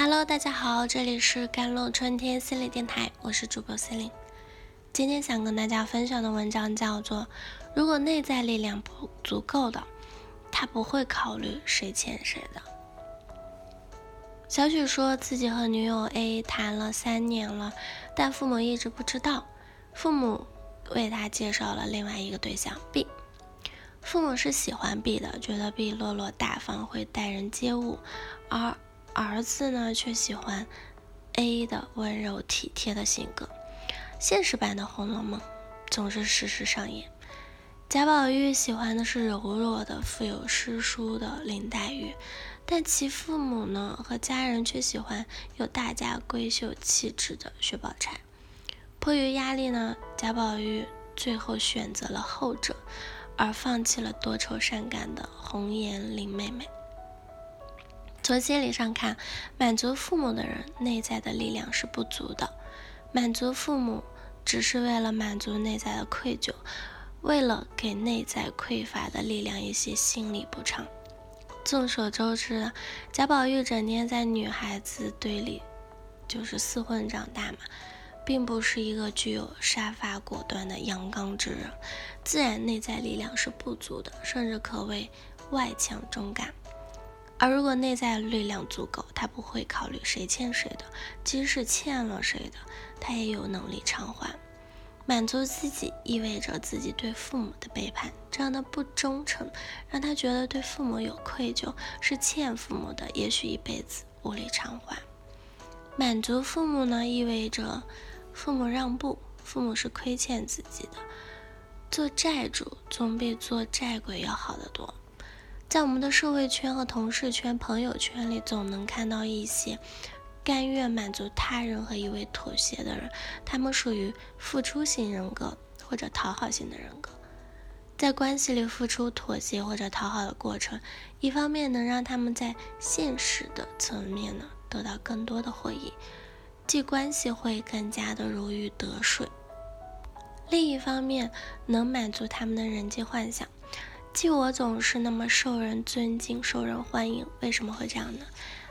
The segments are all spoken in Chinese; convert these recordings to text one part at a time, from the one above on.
Hello，大家好，这里是甘露春天心理电台，我是主播心灵。今天想跟大家分享的文章叫做《如果内在力量不足够的，他不会考虑谁欠谁的》。小许说自己和女友 A 谈了三年了，但父母一直不知道。父母为他介绍了另外一个对象 B，父母是喜欢 B 的，觉得 B 落落大方，会待人接物，而。儿子呢，却喜欢 A 的温柔体贴的性格。现实版的《红楼梦》总是时时上演。贾宝玉喜欢的是柔弱的、富有诗书的林黛玉，但其父母呢和家人却喜欢有大家闺秀气质的薛宝钗。迫于压力呢，贾宝玉最后选择了后者，而放弃了多愁善感的红颜林妹妹。从心理上看，满足父母的人内在的力量是不足的。满足父母只是为了满足内在的愧疚，为了给内在匮乏的力量一些心理补偿。众所周知，贾宝玉整天在女孩子堆里就是厮混长大嘛，并不是一个具有杀伐果断的阳刚之人，自然内在力量是不足的，甚至可谓外强中干。而如果内在力量足够，他不会考虑谁欠谁的，即使欠了谁的，他也有能力偿还。满足自己意味着自己对父母的背叛，这样的不忠诚让他觉得对父母有愧疚，是欠父母的，也许一辈子无力偿还。满足父母呢，意味着父母让步，父母是亏欠自己的。做债主总比做债鬼要好得多。在我们的社会圈和同事圈、朋友圈里，总能看到一些甘愿满足他人和一味妥协的人，他们属于付出型人格或者讨好型的人格。在关系里付出、妥协或者讨好的过程，一方面能让他们在现实的层面呢得到更多的回应，即关系会更加的如鱼得水；另一方面能满足他们的人际幻想。即我总是那么受人尊敬、受人欢迎，为什么会这样呢？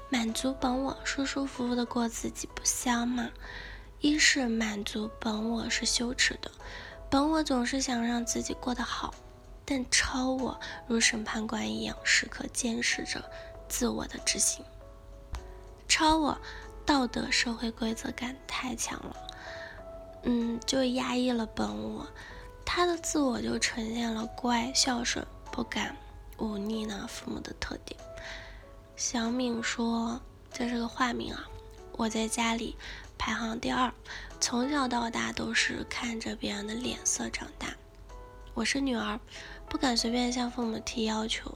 满足本我，舒舒服服的过自己，不香吗？一是满足本我是羞耻的，本我总是想让自己过得好，但超我如审判官一样，时刻监视着自我的执行。超我道德社会规则感太强了，嗯，就压抑了本我，他的自我就呈现了乖、孝顺。不敢忤逆呢父母的特点。小敏说：“这是个化名啊，我在家里排行第二，从小到大都是看着别人的脸色长大。我是女儿，不敢随便向父母提要求。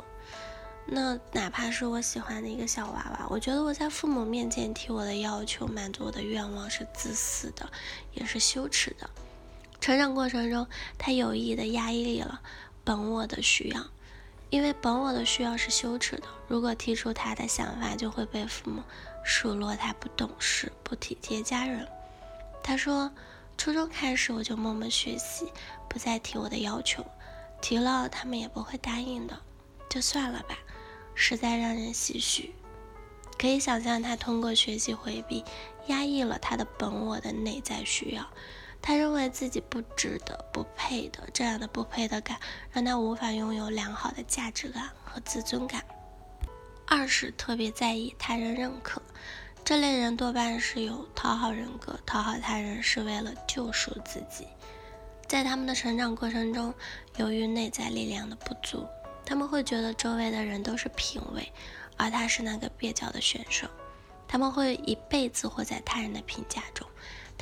那哪怕是我喜欢的一个小娃娃，我觉得我在父母面前提我的要求，满足我的愿望是自私的，也是羞耻的。成长过程中，他有意的压抑了。”本我的需要，因为本我的需要是羞耻的。如果提出他的想法，就会被父母数落他不懂事、不体贴家人。他说，初中开始我就默默学习，不再提我的要求，提了他们也不会答应的，就算了吧，实在让人唏嘘。可以想象，他通过学习回避、压抑了他的本我的内在需要。他认为自己不值得、不配的，这样的不配的感让他无法拥有良好的价值感和自尊感。二是特别在意他人认可，这类人多半是有讨好人格，讨好他人是为了救赎自己。在他们的成长过程中，由于内在力量的不足，他们会觉得周围的人都是评委，而他是那个蹩脚的选手。他们会一辈子活在他人的评价中。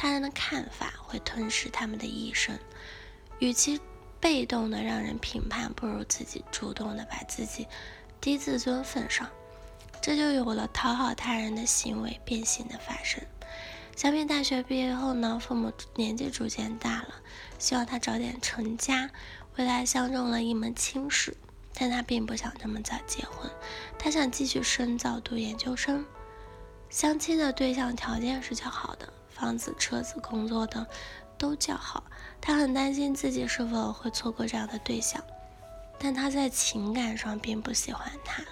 他人的看法会吞噬他们的一生，与其被动的让人评判，不如自己主动的把自己低自尊份上，这就有了讨好他人的行为变形的发生。小敏大学毕业后呢，父母年纪逐渐大了，希望他早点成家，为他相中了一门亲事，但他并不想这么早结婚，他想继续深造读研究生。相亲的对象条件是较好的。房子、车子、工作等都较好，他很担心自己是否会错过这样的对象，但他在情感上并不喜欢他。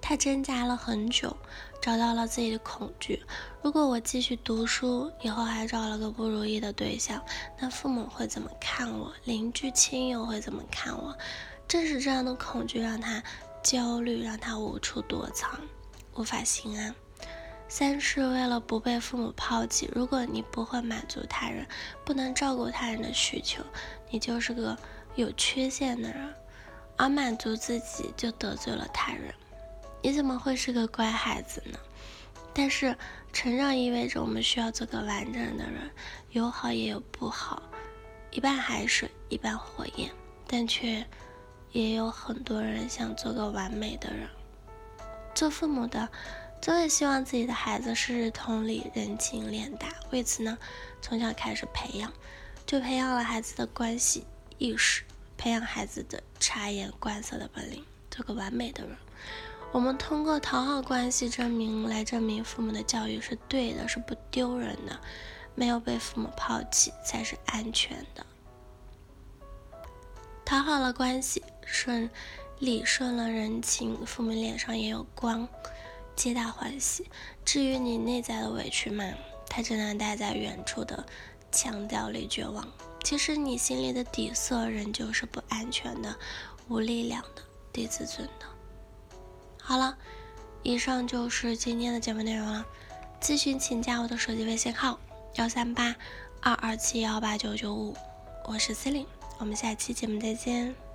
他挣扎了很久，找到了自己的恐惧。如果我继续读书，以后还找了个不如意的对象，那父母会怎么看我？邻居亲友会怎么看我？正是这样的恐惧让他焦虑，让他无处躲藏，无法心安。三是为了不被父母抛弃。如果你不会满足他人，不能照顾他人的需求，你就是个有缺陷的人。而满足自己就得罪了他人，你怎么会是个乖孩子呢？但是成长意味着我们需要做个完整的人，有好也有不好，一半海水一半火焰，但却也有很多人想做个完美的人。做父母的总也希望自己的孩子事事通理、人情练达，为此呢，从小开始培养，就培养了孩子的关系意识。培养孩子的察言观色的本领，做个完美的人。我们通过讨好关系证明来证明父母的教育是对的，是不丢人的，没有被父母抛弃才是安全的。讨好了关系，顺理顺了人情，父母脸上也有光，皆大欢喜。至于你内在的委屈嘛，它只能待在远处的墙角里绝望。其实你心里的底色仍旧是不安全的、无力量的、低自尊的。好了，以上就是今天的节目内容了。咨询请加我的手机微信号：幺三八二二七幺八九九五，我是司令，我们下期节目再见。